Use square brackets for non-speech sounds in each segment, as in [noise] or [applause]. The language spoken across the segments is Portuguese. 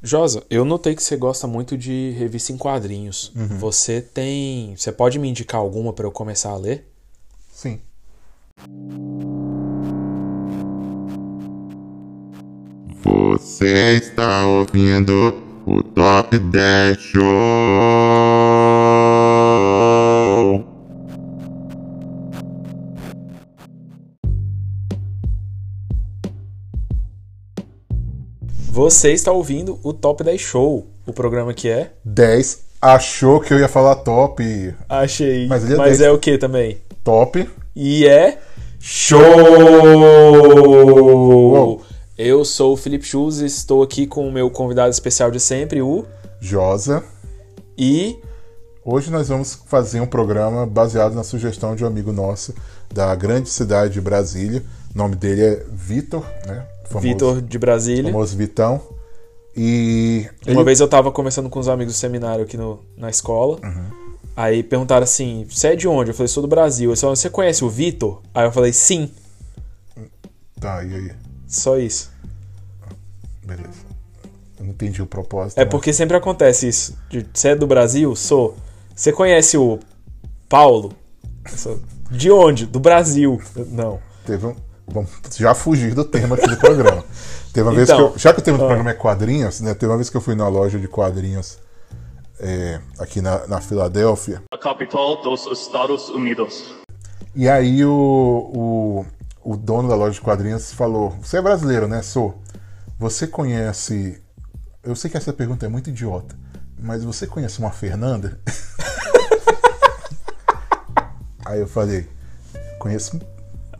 Josa, eu notei que você gosta muito de revista em quadrinhos. Você tem. Você pode me indicar alguma pra eu começar a ler? Sim. Você está ouvindo o Top 10 Show. Você está ouvindo o Top 10 Show, o programa que é. 10 achou que eu ia falar top. Achei. Mas ele é Mas 10. é o que também? Top. E é. Show! Eu sou o Felipe Schulz e estou aqui com o meu convidado especial de sempre, o. Josa. E. Hoje nós vamos fazer um programa baseado na sugestão de um amigo nosso da grande cidade de Brasília. O nome dele é Vitor, né? Vitor de Brasília. famoso Vitão. E Uma ele- vez eu tava conversando com os amigos do seminário aqui no, na escola. Aí perguntaram assim: Você é de onde? Eu falei: Sou do Brasil. Eles falaram: Você conhece o Vitor? Aí eu falei: Sim. Tá, e aí? Só isso. Beleza. Eu não entendi o propósito. É mas- porque sempre acontece isso. Você é do Brasil? Sou. Você conhece o Paulo? De onde? Do Brasil. Não. Teve um. Vamos já fugir do tema aqui do programa. [laughs] Teve uma vez que Então, eu. Já que o tema do ah. programa é quadrinhos, né? Teve uma vez que eu fui na loja de quadrinhos é, aqui na, na Filadélfia. a capital dos Estados Unidos. E aí o, o, o dono da loja de quadrinhos falou: Você é brasileiro, né? Sou. Você conhece. Eu sei que essa pergunta é muito idiota, mas você conhece uma Fernanda? [laughs] aí eu falei: Conheço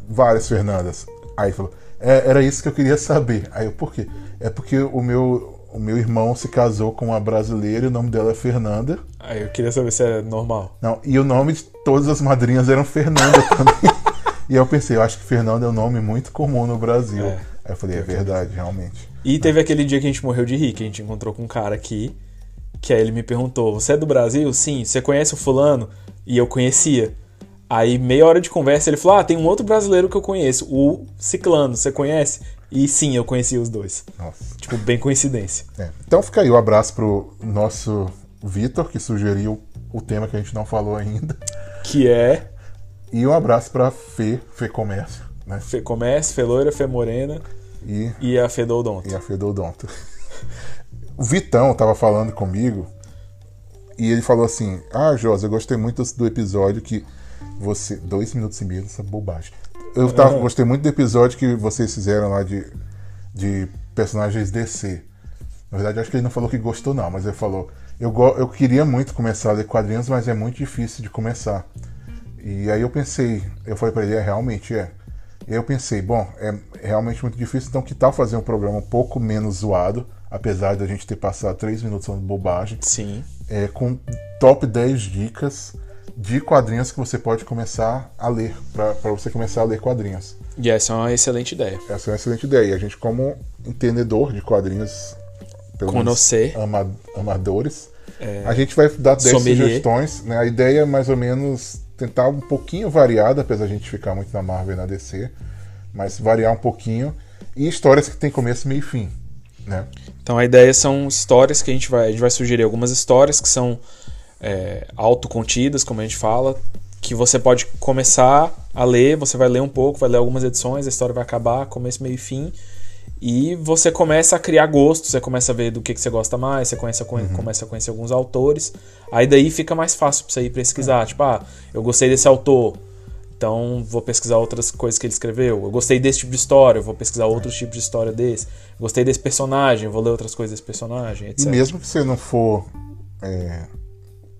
várias Fernandas. Aí falou: "É, Era isso que eu queria saber. Aí eu: Por quê? É porque o meu, o meu irmão se casou com uma brasileira e o nome dela é Fernanda. Aí eu queria saber se é normal. Não, e o nome de todas as madrinhas eram Fernanda [laughs] também. e eu pensei, eu acho que Fernanda é um nome muito comum no Brasil. É. Aí eu falei, é verdade, realmente. E teve aquele dia que a gente morreu de rir, que a gente encontrou com um cara aqui, que aí ele me perguntou: Você é do Brasil? Sim. Você conhece o Fulano? E eu conhecia. Aí, meia hora de conversa, ele falou: Ah, tem um outro brasileiro que eu conheço, o Ciclano, você conhece? E sim, eu conhecia os dois. Nossa. Tipo, bem coincidência. É. Então fica aí o abraço pro nosso Vitor, que sugeriu o tema que a gente não falou ainda. Que é E um abraço pra Fê, Fê Comércio, né? Fê Comércio, Fê Loira, Fê Morena E, e a Fê Dodonto. e a Fedodonto. O Vitão tava falando comigo e ele falou assim: Ah, Josa, eu gostei muito do episódio que você. Dois minutos e meio dessa bobagem. Eu tava, gostei muito do episódio que vocês fizeram lá de, de personagens DC. Na verdade, acho que ele não falou que gostou, não, mas ele falou: eu, eu queria muito começar a ler quadrinhos, mas é muito difícil de começar. E aí eu pensei, eu falei pra ele: é, realmente é. E aí eu pensei, bom, é realmente muito difícil, então que tal fazer um programa um pouco menos zoado, apesar de a gente ter passado três minutos falando bobagem, Sim. é, com top 10 dicas de quadrinhos que você pode começar a ler, pra você começar a ler quadrinhos. E essa é uma excelente ideia. Essa é uma excelente ideia. E a gente, como entendedor de quadrinhos, pelo menos Conhecer. ama- amadores, a gente vai dar 10 sommelier. sugestões. Né? A ideia é mais ou menos tentar um pouquinho variada, apesar de a gente ficar muito na Marvel e na DC, mas variar um pouquinho. E histórias que tem começo, meio e fim. Né? Então a ideia são histórias que a gente vai. A gente vai sugerir algumas histórias que são é, autocontidas, como a gente fala, que você pode começar a ler, você vai ler um pouco, vai ler algumas edições, a história vai acabar, começo, meio e fim. E você começa a criar gosto, você começa a ver do que, que você gosta mais, você começa a, conhe- começa a conhecer alguns autores. Aí daí fica mais fácil pra você ir pesquisar. Tipo, ah, eu gostei desse autor, então vou pesquisar outras coisas que ele escreveu. Eu gostei desse tipo de história, eu vou pesquisar outros tipos de história desse. Gostei desse personagem, vou ler outras coisas desse personagem, etc. E mesmo que você não for é,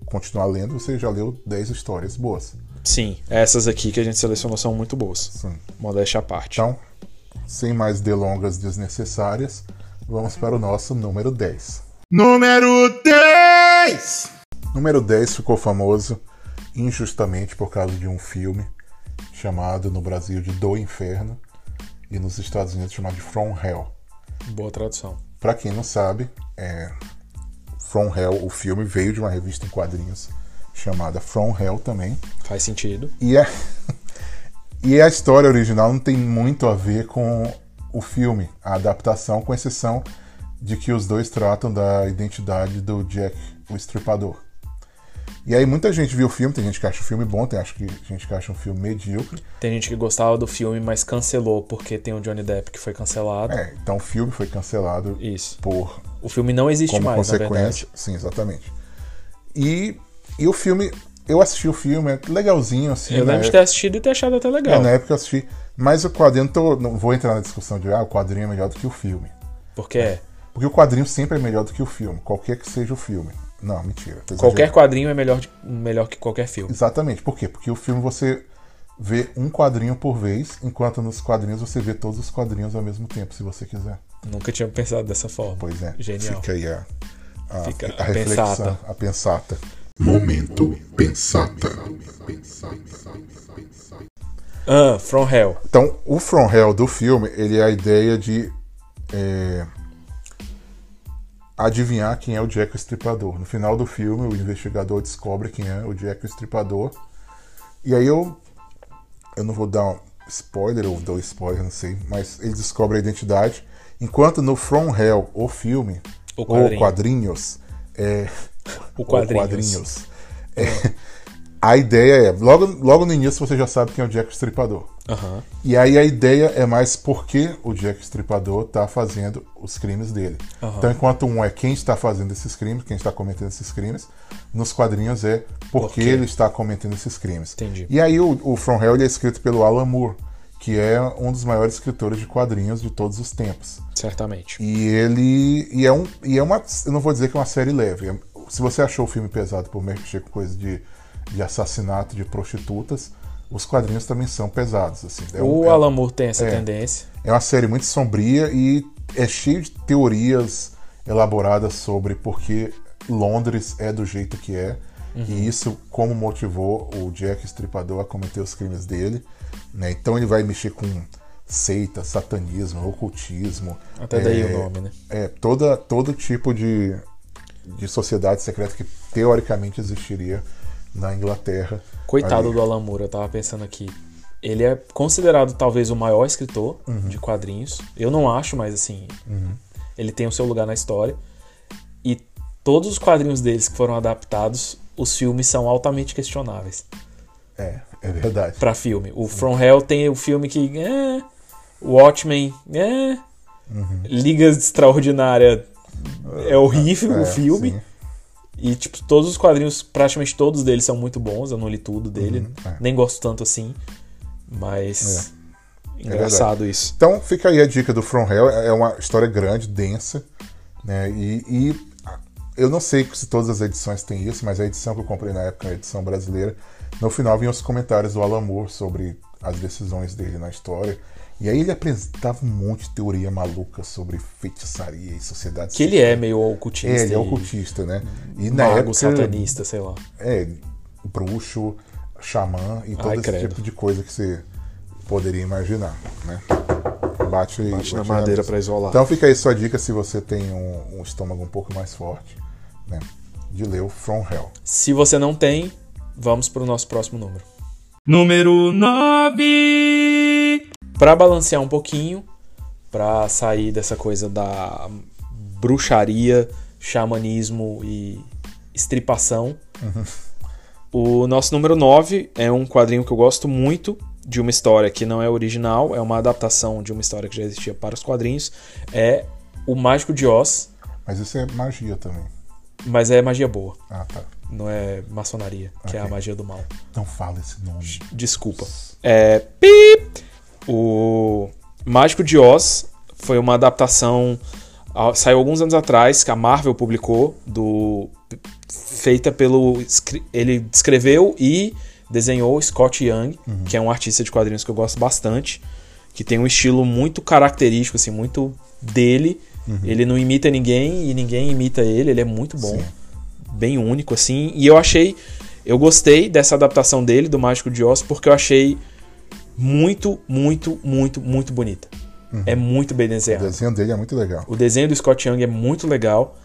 continuar lendo, você já leu 10 histórias boas. Sim, essas aqui que a gente selecionou são muito boas. Sim. Modéstia à parte. Então, sem mais delongas desnecessárias, vamos para o nosso número 10. Número 10! Número 10 ficou famoso injustamente por causa de um filme chamado no Brasil de Do Inferno e nos Estados Unidos chamado de From Hell. Boa tradução. Pra quem não sabe, é, From Hell, o filme veio de uma revista em quadrinhos chamada From Hell também. Faz sentido. E a, [laughs] e a história original não tem muito a ver com o filme, a adaptação, com exceção de que os dois tratam da identidade do Jack, o estripador. E aí muita gente viu o filme, tem gente que acha o filme bom, tem acho que gente que acha um filme medíocre. Tem gente que gostava do filme, mas cancelou porque tem o Johnny Depp que foi cancelado. É, então o filme foi cancelado Isso. por O filme não existe como mais, consequência. Sim, exatamente. E, e o filme, eu assisti o filme, é legalzinho assim. Eu né? lembro de ter assistido e ter achado até É, legal. na época eu assisti. Mas o quadrinho, não tô- não vou entrar na discussão de ah, o quadrinho é melhor do que o filme. Porque é. Porque o quadrinho sempre é melhor do que o filme, qualquer que seja o filme. Não, mentira. Qualquer quadrinho é melhor, de- melhor que qualquer filme. Exatamente. Por quê? Porque o filme você vê um quadrinho por vez, enquanto nos quadrinhos você vê todos os quadrinhos ao mesmo tempo, se você quiser. Nunca tinha pensado dessa forma. Pois é. Genial. Fica aí a, a, Fica a a reflexão, pensata. a pensata. Momento Pensata. Ah, From Hell. Então, o From Hell do filme, ele é a ideia de é, adivinhar quem é o Jack o Estripador. No final do filme, o investigador descobre quem é o Jack o Estripador. E aí eu, eu não vou dar um spoiler, ou dou spoiler, não sei, mas ele descobre a identidade. Enquanto no From Hell, o filme, ou quadrinho. quadrinhos, é, O quadrinhos. quadrinhos, é, a ideia é, logo, logo no início você já sabe quem é o Jack o Estripador. Aham. E aí a ideia é mais por que o Jack Stripador tá fazendo os crimes dele. Aham. Então, enquanto um é quem está fazendo esses crimes, quem está cometendo esses crimes, nos quadrinhos é por, Por ele está cometendo esses crimes. Entendi. E aí o, o From Hell é escrito pelo Alan Moore, que é um dos maiores escritores de quadrinhos de todos os tempos. Certamente. E ele. E é, um, e é uma. Eu não vou dizer que é uma série leve. É- Se você achou o filme pesado por mexer com coisa de, de assassinato de prostitutas, os quadrinhos também são pesados. Assim. É um- o é- Alan Moore tem essa é. tendência. é uma série muito sombria e é cheio de teorias elaboradas sobre por que Londres é do jeito que é. Uhum. E isso como motivou o Jack Stripador a cometer os crimes dele. Né? Então ele vai mexer com seita, satanismo, ocultismo. Até daí é, o nome, né? É, toda, todo tipo de, de sociedade secreta que teoricamente existiria na Inglaterra. Coitado Ali. do Alan Moore, eu tava pensando aqui. Ele é considerado talvez o maior escritor Uhum. de quadrinhos. Eu não acho, mas assim, ele tem o seu lugar na história. E todos os quadrinhos deles que foram adaptados, os filmes são altamente questionáveis É, é verdade. Pra filme. O From Hell tem o filme que é, Watchmen, é, Uhum. Liga Extraordinária é horrível É, o filme. sim. E, tipo, todos os quadrinhos, praticamente todos deles são muito bons. Eu não li tudo dele. é. Nem gosto tanto assim. Mas. É Engraçado isso. Então fica aí a dica do From Hell. É uma história grande, densa, né? E, e eu não sei se todas as edições têm isso, mas a edição que eu comprei na época, a edição brasileira, no final vinham os comentários do Alan Moore sobre as decisões dele na história. E aí ele apresentava um monte de teoria maluca sobre feitiçaria e sociedade Que ele é meio ocultista. É, ele é ocultista, né? E na Mago, época, satanista, sei lá. É, bruxo, xamã e todo Ai, esse credo. tipo de coisa que você poderia imaginar, né? Bate, Bate na bate madeira mesa. pra isolar. Então fica aí sua dica se você tem um, um estômago um pouco mais forte, né? De ler o From Hell. Se você não tem, vamos pro nosso próximo número. Número 9. Pra balancear um pouquinho, pra sair dessa coisa da bruxaria, xamanismo e estripação. O nosso número 9 é um quadrinho que eu gosto muito, de uma história que não é original, é uma adaptação de uma história que já existia para os quadrinhos. É O Mágico de Oz, Mas isso é magia também. Mas é magia boa, Ah, tá. não é maçonaria, que é a magia do mal. Não fala esse nome. Desculpa. É. Pip! O Mágico de Oz foi uma adaptação. Saiu alguns anos atrás, que a Marvel publicou, do feita pelo. Ele escreveu e desenhou Scott Young, que é um artista de quadrinhos que eu gosto bastante, que tem um estilo muito característico, assim, muito dele. Ele não imita ninguém e ninguém imita ele, ele é muito bom Sim. bem único assim. E eu achei, eu gostei dessa adaptação dele do Mágico de Oz porque eu achei muito, muito, muito, muito bonita. É muito bem O desenhado. desenho dele é muito legal. O desenho do Scott Young é muito legal.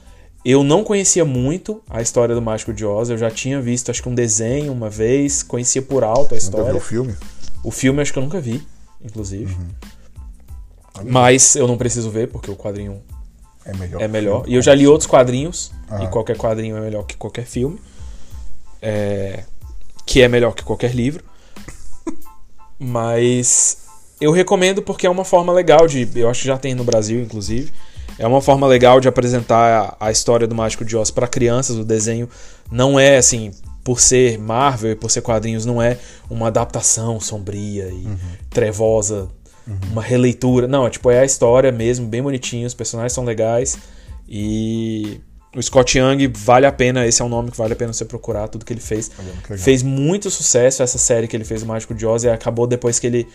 Eu não conhecia muito a história do Mágico de Oz. Eu já tinha visto, acho que um desenho uma vez, conhecia por alto a Nunca viu história. o filme? O filme acho que eu nunca vi, inclusive. Mas eu não preciso ver porque o quadrinho É melhor. é melhor. filme. E eu já li outros quadrinhos, Ah. e qualquer quadrinho é melhor que qualquer filme. É, que é melhor que qualquer livro. [laughs] Mas eu recomendo porque é uma forma legal de. Eu acho que já tem no Brasil, inclusive. É uma forma legal de apresentar a, a história do Mágico de Oz para crianças. O desenho não é assim, por ser Marvel e por ser quadrinhos, não é uma adaptação sombria e trevosa, uma releitura. Não, é tipo, é a história mesmo, bem bonitinho, os personagens são legais. E o Scott Young vale a pena, esse é um nome que vale a pena você procurar, tudo que ele fez. Legal. Fez muito sucesso essa série que ele fez, o Mágico de Oz, e acabou depois que ele.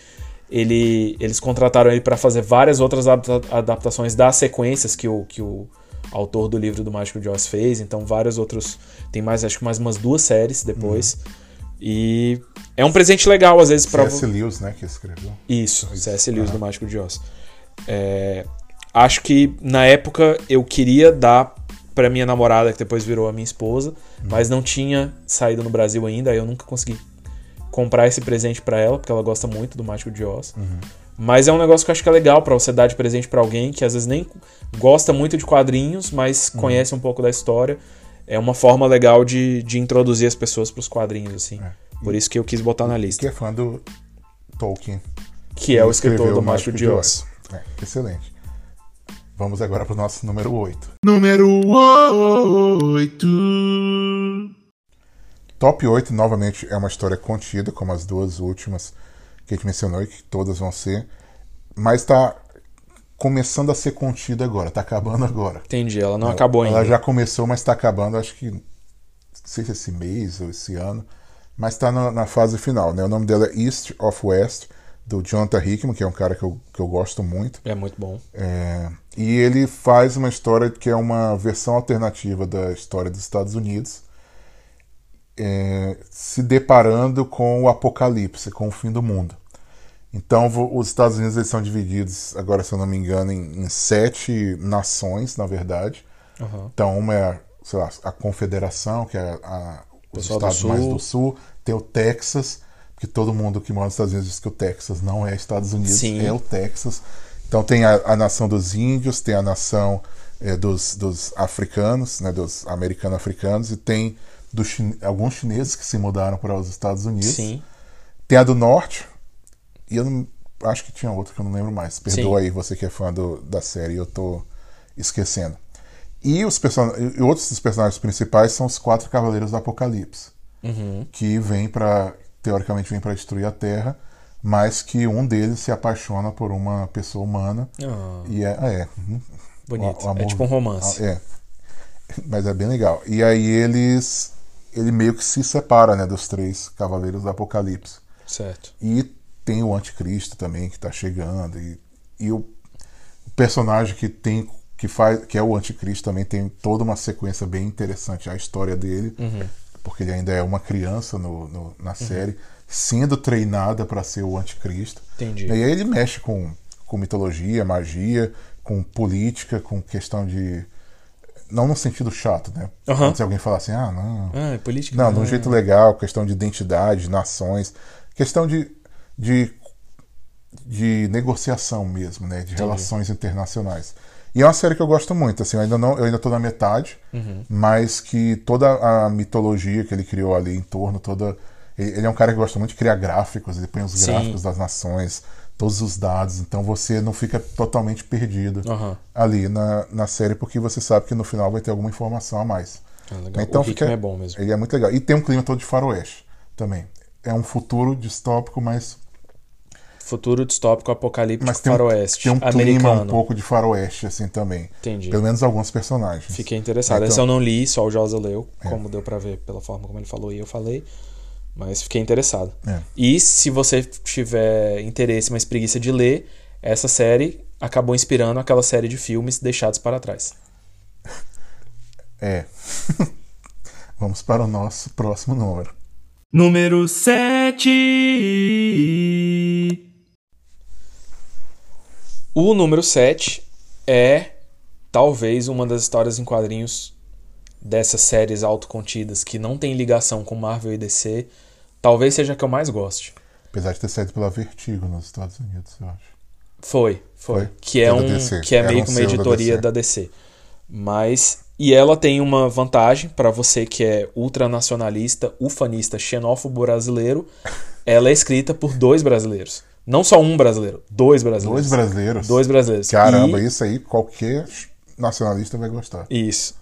ele eles contrataram ele para fazer várias outras adapta- adaptações das sequências que o, que o autor do livro do Mágico de Oz fez. Então, vários outros. Tem mais, acho que mais umas duas séries depois. E é um presente legal, às vezes, para C.S. Lewis, né, que escreveu. isso, C.S. Lewis do Mágico de Oz. É, acho que na época eu queria dar pra minha namorada, que depois virou a minha esposa, mas não tinha saído no Brasil ainda, aí eu nunca consegui comprar esse presente pra ela, porque ela gosta muito do Mágico de Oz. Mas é um negócio que eu acho que é legal pra você dar de presente pra alguém que às vezes nem gosta muito de quadrinhos, mas conhece um pouco da história. É uma forma legal de, de introduzir as pessoas pros quadrinhos, assim. É. Por isso que eu quis botar na lista. Que é fã do Tolkien. Que é o escritor do o Mágico de Oz. É, excelente. Vamos agora pro nosso número 8. Número 8. Top 8, novamente, é uma história contida, como as duas últimas que a gente mencionou e que todas vão ser. Mas tá começando a ser contida agora, tá acabando agora. Entendi, ela não acabou ainda. Ela já começou, mas tá acabando, acho que. Não sei se esse mês ou esse ano. Mas tá na, na fase final, né? O nome dela é East of West, do Jonathan Hickman, que é um cara que eu, que eu gosto muito. É muito bom. É, e ele faz uma história que é uma versão alternativa da história dos Estados Unidos, é, se deparando com o apocalipse, com o fim do mundo. Então, os Estados Unidos eles são divididos, agora se eu não me engano, em, em sete nações, na verdade. Aham. Então, uma é, sei lá, a Confederação, que é a, os Pessoal do estados mais do sul. Tem o Texas, que todo mundo que mora nos Estados Unidos diz que o Texas não é Estados Unidos, Sim. é o Texas. Então tem a, a nação dos índios, tem a nação eh, dos, dos africanos, né, dos americano-africanos, e tem chine- alguns chineses que se mudaram para os Estados Unidos. Sim. Tem a do norte, e eu não, acho que tinha outra que eu não lembro mais. Perdoa Sim. aí você que é fã do- da série, eu tô esquecendo. E, os person... e outros dos personagens principais são os quatro cavaleiros do Apocalipse, Uhum. que vêm para teoricamente vêm para destruir a Terra, mas que um deles se apaixona por uma pessoa humana Ah, e é, ah, é bonito. o- o é tipo um romance. É. Mas é bem legal. E aí eles ele meio que se separa, né, dos três cavaleiros do Apocalipse. Certo. E tem o anticristo também que tá chegando e, e o, personagem que tem que faz que é o anticristo também tem toda uma sequência bem interessante a história dele porque ele ainda é uma criança no, no- na série sendo treinada para ser o anticristo Entendi. e aí ele mexe com, com mitologia magia com política com questão de não no sentido chato né Aham. antes alguém falar assim ah não Ah, é política? não, de um Ah, jeito legal, questão de identidade, nações, questão de, de, de negociação mesmo, né? De relações internacionais. E é uma série que eu gosto muito, assim, eu ainda não, eu ainda tô na metade, Uhum. mas que toda a mitologia que ele criou ali em torno, toda. Ele, é um cara que gosta muito de criar gráficos, ele põe os Sim. gráficos das nações, todos os dados, então você não fica totalmente perdido Aham. ali na, na série, porque você sabe que no final vai ter alguma informação a mais. Ah, legal. Então o fica, é bom mesmo. Ele é muito legal. E tem um clima todo de faroeste também. É um futuro distópico, mas, Futuro distópico apocalíptico mas tem, um, faroeste tem um clima americano. um pouco de faroeste, assim, também. Entendi. Pelo menos alguns personagens. Fiquei interessado. Então- Essa eu não li, só o Josa leu, É. como deu pra ver pela forma como ele falou e eu falei. Mas fiquei interessado. É. E se você tiver interesse, mas preguiça de ler, essa série acabou inspirando aquela série de filmes deixados para trás. [laughs] É. [laughs] Vamos para o nosso próximo número. Número 7. O número 7 é talvez uma das histórias em quadrinhos dessas séries autocontidas que não tem ligação com Marvel e DC. Talvez seja a que eu mais goste. Apesar de ter saído pela Vertigo nos Estados Unidos, eu acho. Foi, Foi. Foi? Que é, é um, que é Era meio que uma selo da editoria DC. da DC. Mas. E ela tem uma vantagem para você que é ultranacionalista, ufanista, xenófobo brasileiro. Ela é escrita por dois brasileiros. Não só um brasileiro, dois brasileiros. Dois brasileiros. Dois brasileiros. Caramba, E- isso aí qualquer nacionalista vai gostar. Isso.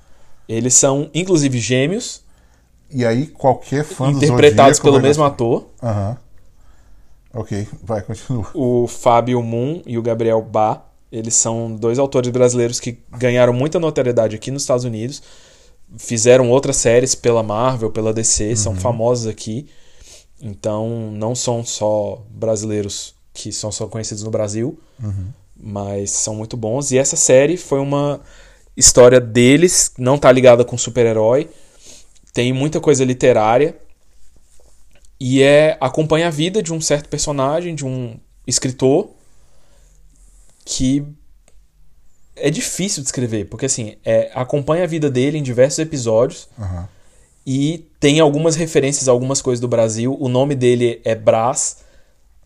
Eles são, inclusive, gêmeos, E aí qualquer fã do interpretados pelo mesmo gostar. ator, Aham. Ok, vai, continua. o Fábio Moon e o Gabriel Bá. Eles são dois autores brasileiros que ganharam muita notoriedade aqui nos Estados Unidos. Fizeram outras séries pela Marvel, pela DC, são famosos aqui. Então, não são só brasileiros que são só conhecidos no Brasil, mas são muito bons. E essa série foi uma história deles, não tá ligada com super-herói. Tem muita coisa literária. E é acompanha a vida de um certo personagem, de um escritor que é difícil de escrever, porque assim, é, acompanha a vida dele em diversos episódios Aham. e tem algumas referências a algumas coisas do Brasil. O nome dele é Brás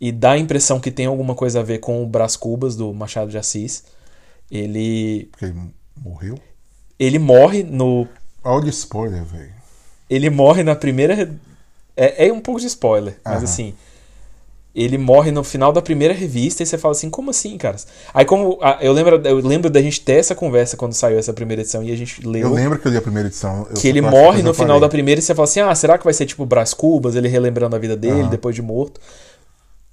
e dá a impressão que tem alguma coisa a ver com o Brás Cubas do Machado de Assis. Ele Porque ele morreu? ele morre no Olha o spoiler, velho. ele morre na primeira. É, é um pouco de spoiler, mas Aham. assim. Ele morre no final da primeira revista e você fala assim, como assim, caras? Aí como. Eu lembro, eu lembro da gente ter essa conversa quando saiu essa primeira edição e a gente leu. Eu lembro que eu li a primeira edição. que ele morre no final da primeira e você fala assim: ah, será que vai ser tipo Brás Cubas, ele relembrando a vida dele Aham. depois de morto?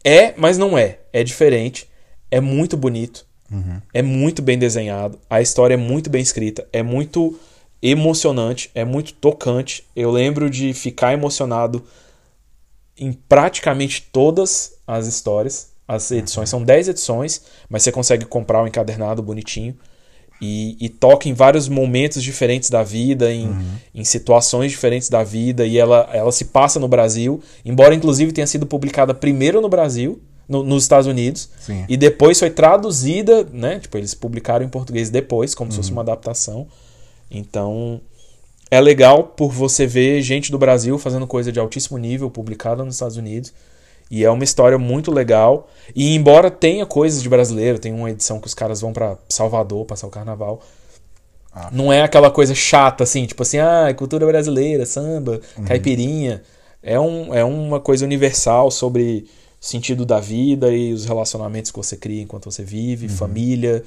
É, mas não é. É diferente. É muito bonito. Uhum. É muito bem desenhado. A história é muito bem escrita. É muito emocionante. É muito tocante. Eu lembro de ficar emocionado em praticamente todas as histórias. As edições são 10 edições, mas você consegue comprar o encadernado bonitinho. E, e toca em vários momentos diferentes da vida, em, em situações diferentes da vida, e ela, ela se passa no Brasil, embora inclusive tenha sido publicada primeiro no Brasil, no- nos Estados Unidos, Sim. e depois foi traduzida, né? Tipo, eles publicaram em português depois, como se fosse uma adaptação. Então, é legal por você ver gente do Brasil fazendo coisa de altíssimo nível publicada nos Estados Unidos. E é uma história muito legal. E embora tenha coisas de brasileiro, tem uma edição que os caras vão pra Salvador passar o carnaval. Ah. Não é aquela coisa chata assim, tipo assim, ah, cultura brasileira, samba, Uhum. caipirinha. É, um, é uma coisa universal sobre sentido da vida e os relacionamentos que você cria enquanto você vive, família,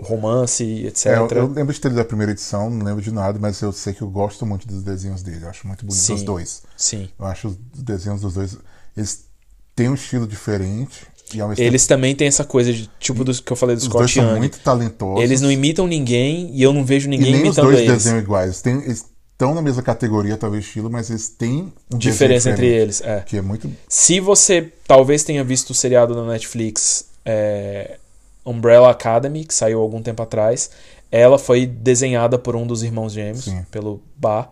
romance, etc. Uhum. É, eu, eu lembro de ter lido a primeira edição, não lembro de nada, mas eu sei que eu gosto muito dos desenhos dele. Eu acho muito bonito Sim. os dois. Sim. Eu acho os desenhos dos dois. Eles têm um estilo diferente. E Eles também têm essa coisa de tipo do que eu falei do tempo, os dois Scott são muito talentosos. Eles não imitam ninguém e eu não vejo E ninguém nem os imitando dois eles. desenham iguais. Tem, eles estão na mesma categoria, talvez, estilo, mas eles têm um Diferença entre eles, é. Que é muito. Se você talvez tenha visto o seriado na Netflix é, Umbrella Academy, que saiu algum tempo atrás, ela foi desenhada por um dos irmãos gêmeos, Sim. pelo Ba.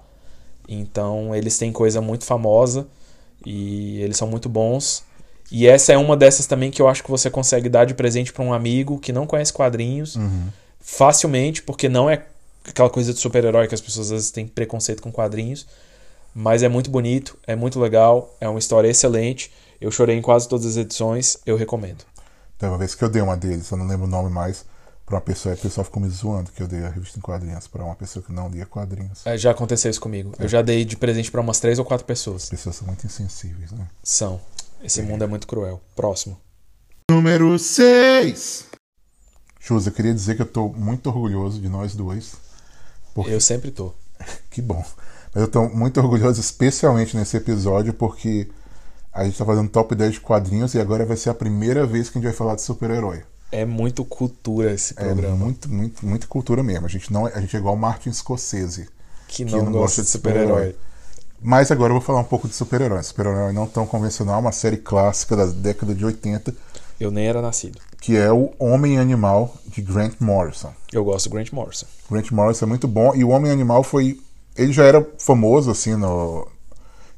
Então eles têm coisa muito famosa e eles são muito bons. E essa é uma dessas também que eu acho que você consegue dar de presente para um amigo que não conhece quadrinhos Uhum. facilmente, porque não é aquela coisa de super-herói que as pessoas às vezes têm preconceito com quadrinhos. Mas é muito bonito, é muito legal, é uma história excelente. Eu chorei em quase todas as edições, eu recomendo. Tem uma vez que eu dei uma deles, eu não lembro o nome mais, pra uma pessoa, e o pessoal ficou me zoando que eu dei a revista em quadrinhos pra uma pessoa que não lia quadrinhos. É, já aconteceu isso comigo. Eu já dei de presente para umas três ou quatro pessoas. As pessoas são muito insensíveis, né? São. Esse mundo é muito cruel. Próximo. Número 6. Chus, eu queria dizer que eu tô muito orgulhoso de nós dois. Porque Eu sempre tô. [laughs] Que bom. Mas eu tô muito orgulhoso, especialmente nesse episódio, porque a gente tá fazendo top 10 de quadrinhos e agora vai ser a primeira vez que a gente vai falar de super-herói. É muito cultura esse É programa. muito, muito, muito cultura mesmo. A gente, não, é- a gente é igual Martin Scorsese. que não, gosta de super-herói. Mas agora eu vou falar um pouco de super-herói. Super-herói não tão convencional, uma série clássica da década de 80, Eu nem era nascido. que é o Homem Animal de Grant Morrison. Eu gosto do Grant Morrison. Grant Morrison é muito bom. E o Homem Animal foi. Ele já era famoso, assim, no.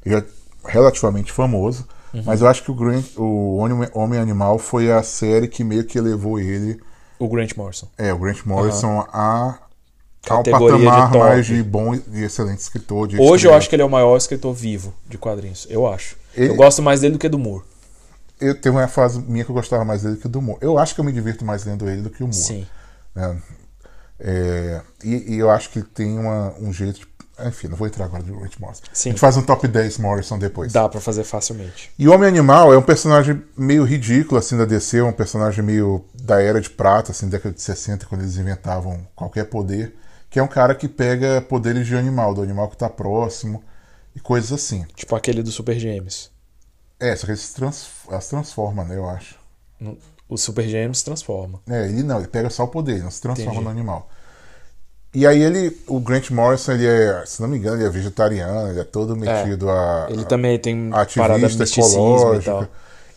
Ele é relativamente famoso. Uhum. Mas eu acho que o, Grant, o Homem- Homem Animal foi a série que meio que elevou ele. O Grant Morrison. É, o Grant Morrison a. Categoria de patamar top. mais de bom e excelente escritor. De Hoje eu escrever. acho que ele é o maior escritor vivo de quadrinhos. Eu acho. Ele- Eu gosto mais dele do que do Moore. eu tenho uma fase minha que eu gostava mais dele que do humor. Eu acho que eu me divirto mais lendo ele do que o humor. Sim. né? É, e, e eu acho que ele tem uma- um jeito. de- enfim, não vou entrar agora no Grant Morrison. Sim. A gente faz um top 10 Morrison depois. Dá pra fazer facilmente. E o Homem Animal é um personagem meio ridículo, assim, da DC, um personagem meio da Era de Prata, assim, década de 60, quando eles inventavam qualquer poder, que é um cara que pega poderes de animal, do animal que tá próximo, e coisas assim. Tipo aquele do Super Gêmeos. É, só que eles trans, elas transformam, né, eu acho. O Super Gêmeos se transforma. É, ele não, ele pega só o poder, ele não se transforma Entendi. no animal. E aí ele, o Grant Morrison, ele é, se não me engano, ele é vegetariano, ele é todo metido a, Ele também tem parada ativista misticismo e ecológico. tal.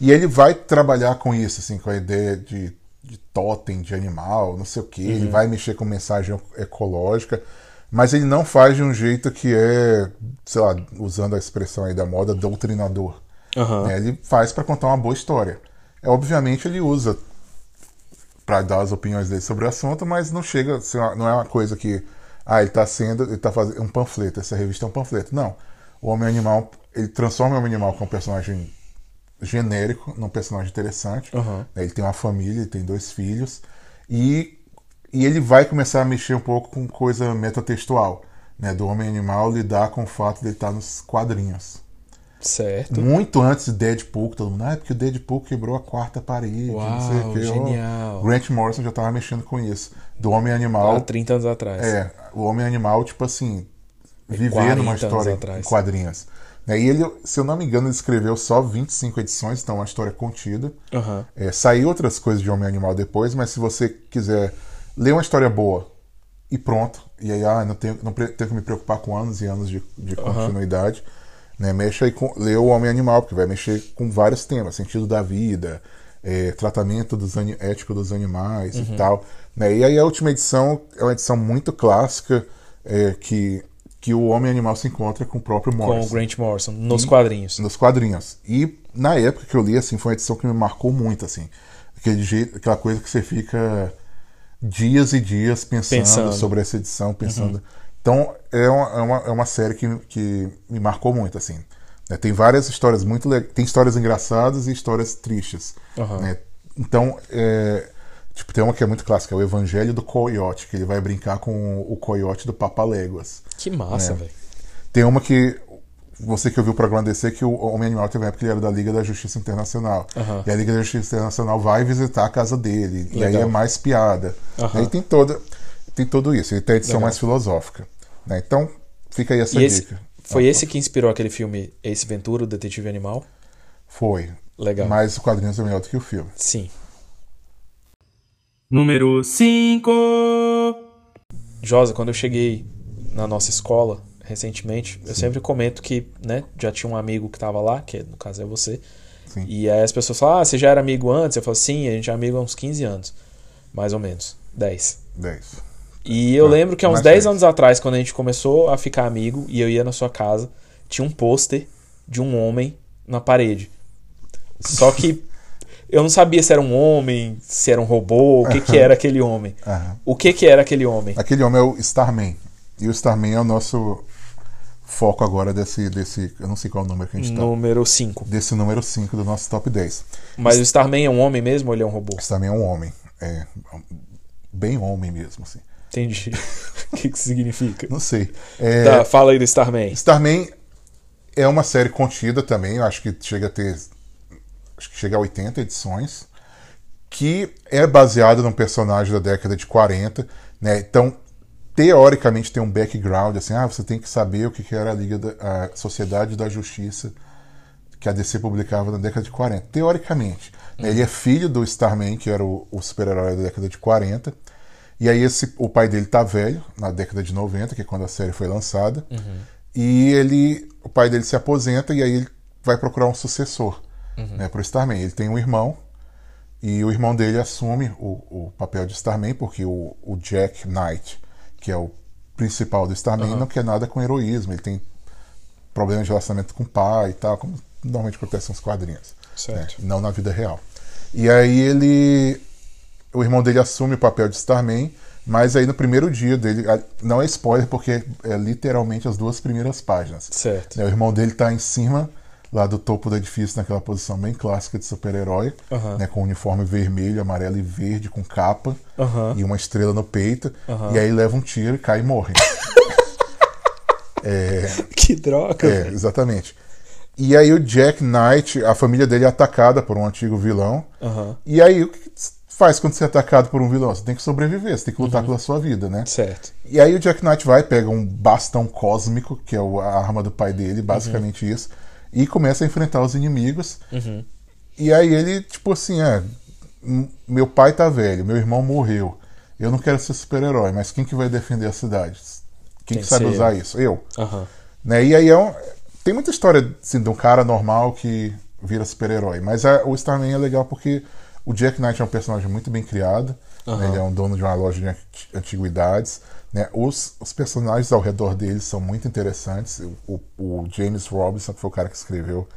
E ele vai trabalhar com isso, assim, com a ideia de, de totem de animal, não sei o que. Uhum. Ele vai mexer com mensagem ecológica, mas ele não faz de um jeito que é, sei lá, usando a expressão aí da moda, doutrinador. Né? Ele faz para contar uma boa história. É, obviamente ele usa para dar as opiniões dele sobre o assunto, mas não chega, a ser uma- não é uma coisa que ah, ele tá sendo, ele tá fazendo um panfleto, essa revista é um panfleto. Não. O Homem Animal, ele transforma o Homem Animal com um personagem genérico num personagem interessante. Né? Ele tem uma família, ele tem dois filhos e, e ele vai começar a mexer um pouco com coisa metatextual, né, do Homem Animal lidar com o fato de ele estar nos quadrinhos. Certo. Muito antes de Deadpool, que todo mundo, ah, é porque o Deadpool quebrou a quarta parede, não sei o Uau, quê. Ó, genial. Grant Morrison já tava mexendo com isso. Do Homem Animal. Há 30 anos atrás. É, o Homem Animal, tipo assim, viver 40 numa história em quadrinhos. E ele, se eu não me engano, ele escreveu só 25 edições, então é uma história contida. Aham. É, saiu outras coisas de Homem Animal depois, mas se você quiser ler uma história boa e pronto, e aí ah, não tenho, não tenho que me preocupar com anos e anos de, de continuidade, né, mexa aí com lê o Homem Animal, porque vai mexer com vários temas, sentido da vida, é, tratamento dos ético dos animais Uhum. e tal. Né, e aí a última edição é uma edição muito clássica é, que, que o Homem Animal se encontra com o próprio Com Morrison o Grant Morrison, nos quadrinhos. nos quadrinhos. E na época que eu li, assim, foi uma edição que me marcou muito, assim. Aquele jeito, aquela coisa que você fica dias e dias pensando, Pensando. sobre essa edição, pensando. Então, é uma, é uma, é uma série que, que me marcou muito, assim. né? Tem várias histórias muito legais. Tem histórias engraçadas e histórias tristes. Aham. né? Então, é, tipo, tem uma que é muito clássica, é o Evangelho do Coyote, que ele vai brincar com o coiote do Papa Léguas. Que massa, É. velho. Tem uma que. Você que ouviu o programa DC, que o Homem Animal teve uma época que ele era da Liga da Justiça Internacional. Aham. E a Liga da Justiça Internacional vai visitar a casa dele. E aí Legal. é mais piada. Aham. Aí tem toda. Tem tudo isso. E tem a edição Legal. mais filosófica. né? Então, fica aí essa E esse, dica. foi Ah, esse que inspirou aquele filme Ace Ventura, o Detetive Animal? Foi. Legal. Mas o quadrinho é melhor do que o filme. Sim. Número 5. Josa, quando eu cheguei na nossa escola recentemente, eu sempre comento que, né, já tinha um amigo que tava lá, que no caso é você. Sim. E aí as pessoas falam: "Ah, você já era amigo antes?" Eu falo: "Sim, a gente é amigo há uns 15 anos." Mais ou menos. 10. 10. E eu Ah, lembro que há uns mais 10 dez. anos atrás, quando a gente começou a ficar amigo e eu ia na sua casa, tinha um pôster de um homem na parede. Só que eu não sabia se era um homem, se era um robô, o que que era aquele homem. Aham. O que que era aquele homem? Aquele homem é o Starman. E o Starman é o nosso foco agora desse. desse eu não sei qual é o número que a gente tá. Número 5. Desse número 5 do nosso top 10. Mas o Starman é um homem mesmo ou ele é um robô? Esse também é um homem. É. Bem homem mesmo, assim. Entendi. [laughs] o que que significa? Não sei. É, Tá, fala aí do Starman. Starman é uma série contida também, eu acho que chega a ter. Acho que chega a 80 edições. Que é baseada num personagem da década de 40, né? Então, teoricamente tem um background, assim, ah, você tem que saber o que era a Liga da a Sociedade da Justiça que a DC publicava na década de 40. Teoricamente. né? Ele é filho do Starman, que era o, o super-herói da década de 40. E aí esse, o pai dele tá velho, na década de 90, que é quando a série foi lançada. E ele. O pai dele se aposenta e aí ele vai procurar um sucessor né, pro Starman. Ele tem um irmão. E o irmão dele assume o, o papel de Starman, porque o, o Jack Knight, que é o principal do Starman, não quer nada com heroísmo. Ele tem problemas de relacionamento com o pai e tal, como normalmente acontece nos quadrinhos. Certo. né, Não na vida real. E aí ele. O irmão dele assume o papel de Starman, mas aí no primeiro dia dele. Não é spoiler, porque é literalmente as duas primeiras páginas. Certo. Né, O irmão dele tá em cima lá do topo do edifício naquela posição bem clássica de super-herói, Aham. né, com uniforme vermelho, amarelo e verde, com capa Aham. e uma estrela no peito, e aí leva um tiro e cai e morre. [laughs] Que droga. É, exatamente. E aí o Jack Knight, a família dele é atacada por um antigo vilão. E aí o que faz quando você é atacado por um vilão? Você tem que sobreviver, você tem que lutar pela sua vida, né? Certo. E aí o Jack Knight vai, pega um bastão cósmico, que é a arma do pai dele, basicamente isso, e começa a enfrentar os inimigos. E aí ele, tipo assim, é, meu pai tá velho, meu irmão morreu. Eu não quero ser super-herói, mas quem que vai defender a cidade? Quem Tem que sabe usar eu. isso? Eu. Aham. Né? E aí é um- tem muita história assim, de um cara normal que vira super-herói. Mas a- o Starman é legal porque o Jack Knight é um personagem muito bem criado. né? Ele é um dono de uma loja de anti- antiguidades. Né? Os, os personagens ao redor dele são muito interessantes. O, o James Robinson, que foi o cara que escreveu,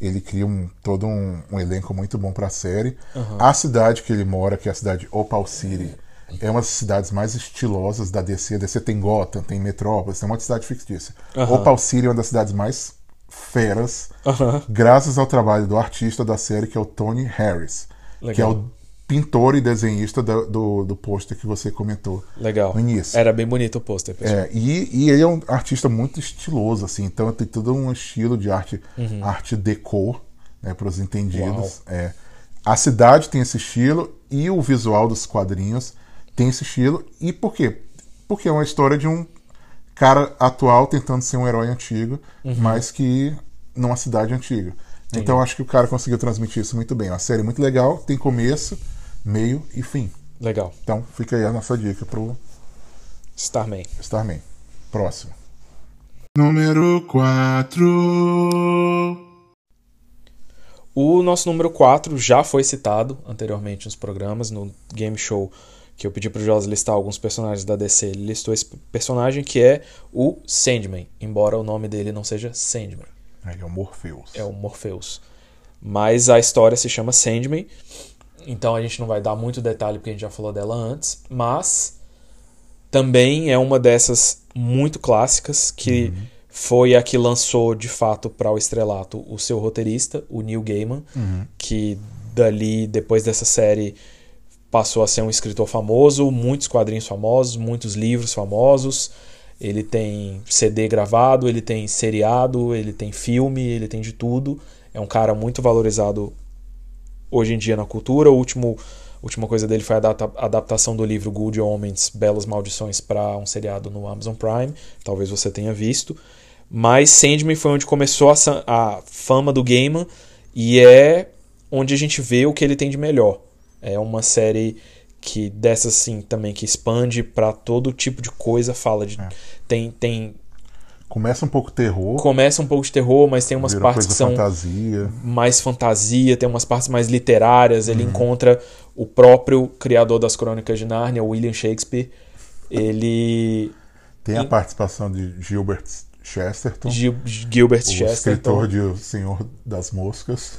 ele cria um, todo um, um elenco muito bom para a série. A cidade que ele mora, que é a cidade de Opal City, é uma das cidades mais estilosas da DC. A DC tem Gotham, tem Metrópolis, tem uma cidade fictícia. Opal City é uma das cidades mais feras, Aham. graças ao trabalho do artista da série, que é o Tony Harris, Legal. que é o pintor e desenhista do, do, do pôster que você comentou Legal. no início. Era bem bonito o pôster, pessoal. É, e, e ele é um artista muito estiloso, assim, então tem todo um estilo de arte, arte deco, né, para os entendidos. É. A cidade tem esse estilo e o visual dos quadrinhos tem esse estilo. E por quê? Porque é uma história de um cara atual tentando ser um herói antigo, mas que numa cidade antiga. Então acho que o cara conseguiu transmitir isso muito bem. É uma série muito legal, tem começo, meio e fim. Legal. Então fica aí a nossa dica pro Starman. Starman. Próximo. Número 4. O nosso número 4 já foi citado anteriormente nos programas, no game show que eu pedi pro Joss listar alguns personagens da DC. Ele listou esse personagem que é o Sandman, embora o nome dele não seja Sandman, Ele é o Morpheus. é o Morpheus. Mas a história se chama Sandman, então a gente não vai dar muito detalhe porque a gente já falou dela antes, mas também é uma dessas muito clássicas que foi a que lançou de fato para o estrelato o seu roteirista, o Neil Gaiman, que dali depois dessa série passou a ser um escritor famoso, muitos quadrinhos famosos, muitos livros famosos. Ele tem CD gravado, ele tem seriado, ele tem filme, ele tem de tudo. É um cara muito valorizado hoje em dia na cultura. O último a última coisa dele foi a adapta- adaptação do livro Good Omens, Belas Maldições para um seriado no Amazon Prime. Talvez você tenha visto. Mas Sandman foi onde começou a, a fama do Gaiman e é onde a gente vê o que ele tem de melhor. É uma série que dessas assim também que expande para todo tipo de coisa, fala de tem tem Começa um pouco terror, começa um pouco de terror, mas tem umas partes que são fantasia. mais fantasia, tem umas partes mais literárias. Ele encontra o próprio criador das Crônicas de Nárnia, William Shakespeare. Ele. Tem a participação de Gilbert Chesterton, Gil- Gilbert o Chesterton escritor de O Senhor das Moscas,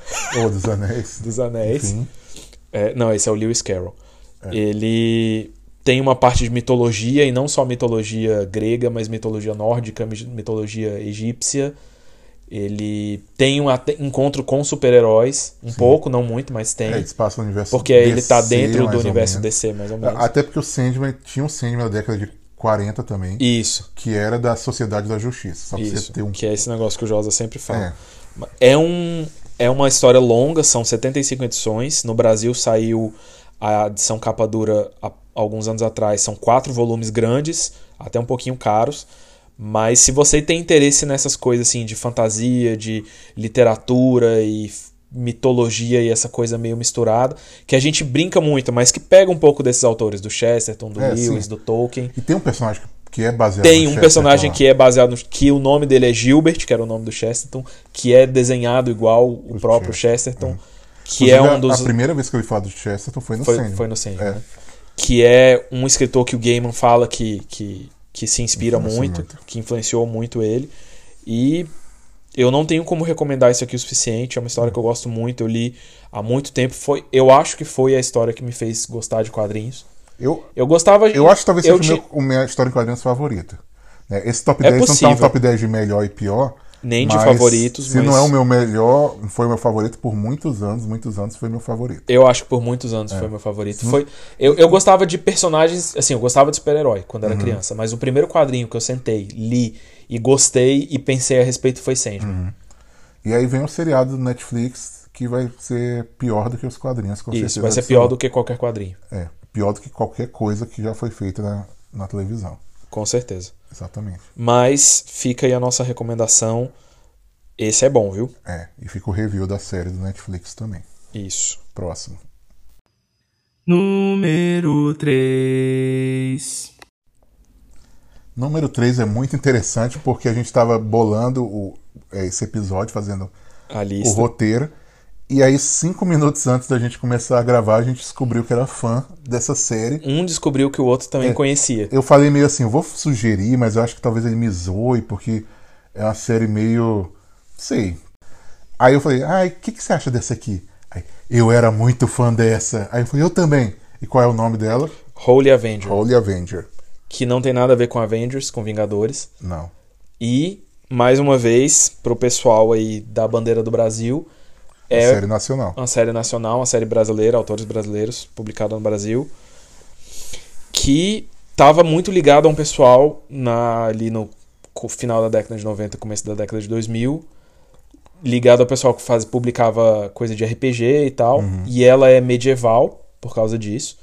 [laughs] ou dos Anéis. dos Anéis. É, não, esse é o Lewis Carroll. Ele tem uma parte de mitologia, e não só mitologia grega, mas mitologia nórdica, mi- mitologia egípcia. Ele tem um encontro com super-heróis, um pouco, não muito, mas tem. é, eles passam no universo porque ele tá DC, dentro do universo menos. DC, mais ou menos. Até porque o Sandman tinha um Sandman na década de 40 também, Isso. que era da Sociedade da Justiça. Só Isso, você ter um. que é esse negócio que o Josa sempre fala. É. um, é uma história longa, são 75 edições. No Brasil saiu a edição capa dura há alguns anos atrás. São quatro volumes grandes, até um pouquinho caros. Mas se você tem interesse nessas coisas assim de fantasia, de literatura e mitologia e essa coisa meio misturada, que a gente brinca muito, mas que pega um pouco desses autores, do Chesterton, do É, Lewis, sim. do Tolkien. E tem um personagem que é baseado Tem um personagem que é baseado no. que o nome dele é Gilbert, que era o nome do Chesterton, que é desenhado igual o, próprio Chesterton, que é um dos. A primeira vez que eu ouvi falar do Chesterton foi no Foi, foi no É. né? Que é um escritor que o Gaiman fala que, que, que se inspira muito, muito. que influenciou muito ele. E eu não tenho como recomendar isso aqui o suficiente. É uma história que eu gosto muito. Eu li há muito tempo. Foi, eu acho que foi a história que me fez gostar de quadrinhos. Eu, Eu gostava. eu acho que talvez seja o ti- meu, o minha história em quadrinhos favorita. Né, Esse top É 10 não tá um top 10 de melhor e pior, Nem de Mas favoritos, Se mas não é o meu melhor, foi o meu favorito por muitos anos, muitos anos foi meu favorito. eu acho que por muitos anos foi meu favorito. Foi, eu, eu gostava de personagens, assim, eu gostava de super-herói quando era criança, mas o primeiro quadrinho que eu sentei, li e gostei e pensei a respeito foi Sandman. E aí vem o seriado do Netflix que vai ser pior do que os quadrinhos, com Isso, certeza vai ser pior do que qualquer quadrinho, É, pior do que qualquer coisa que já foi feita na, na televisão. com certeza. Exatamente. Mas fica aí a nossa recomendação. Esse é bom, viu? É, e fica o review da série do Netflix também. Isso. Próximo. Número 3. Número 3 é muito interessante porque a gente estava bolando o- é, esse episódio, fazendo A o roteiro. E aí, cinco minutos antes da gente começar a gravar, a gente descobriu que era fã dessa série. Um descobriu que o outro também É. conhecia. Eu falei meio assim, vou sugerir, mas eu acho que talvez ele me zoe, porque é uma série meio. sei. Aí eu falei, ai, o que, que você acha dessa aqui? Aí, eu era muito fã dessa. Aí eu falei, eu também. E qual é o nome dela? Holy Avenger. Holy Avenger. Que não tem nada a ver com Avengers, com Vingadores. Não. E, mais uma vez, pro pessoal aí da bandeira do Brasil, é Série nacional. uma série nacional, uma série brasileira, autores brasileiros, publicada no Brasil, que tava muito ligado a um pessoal na, ali no final da década de 90, começo da década de 2000, ligado ao pessoal que faz, publicava coisa de RPG e tal, e ela é medieval por causa disso.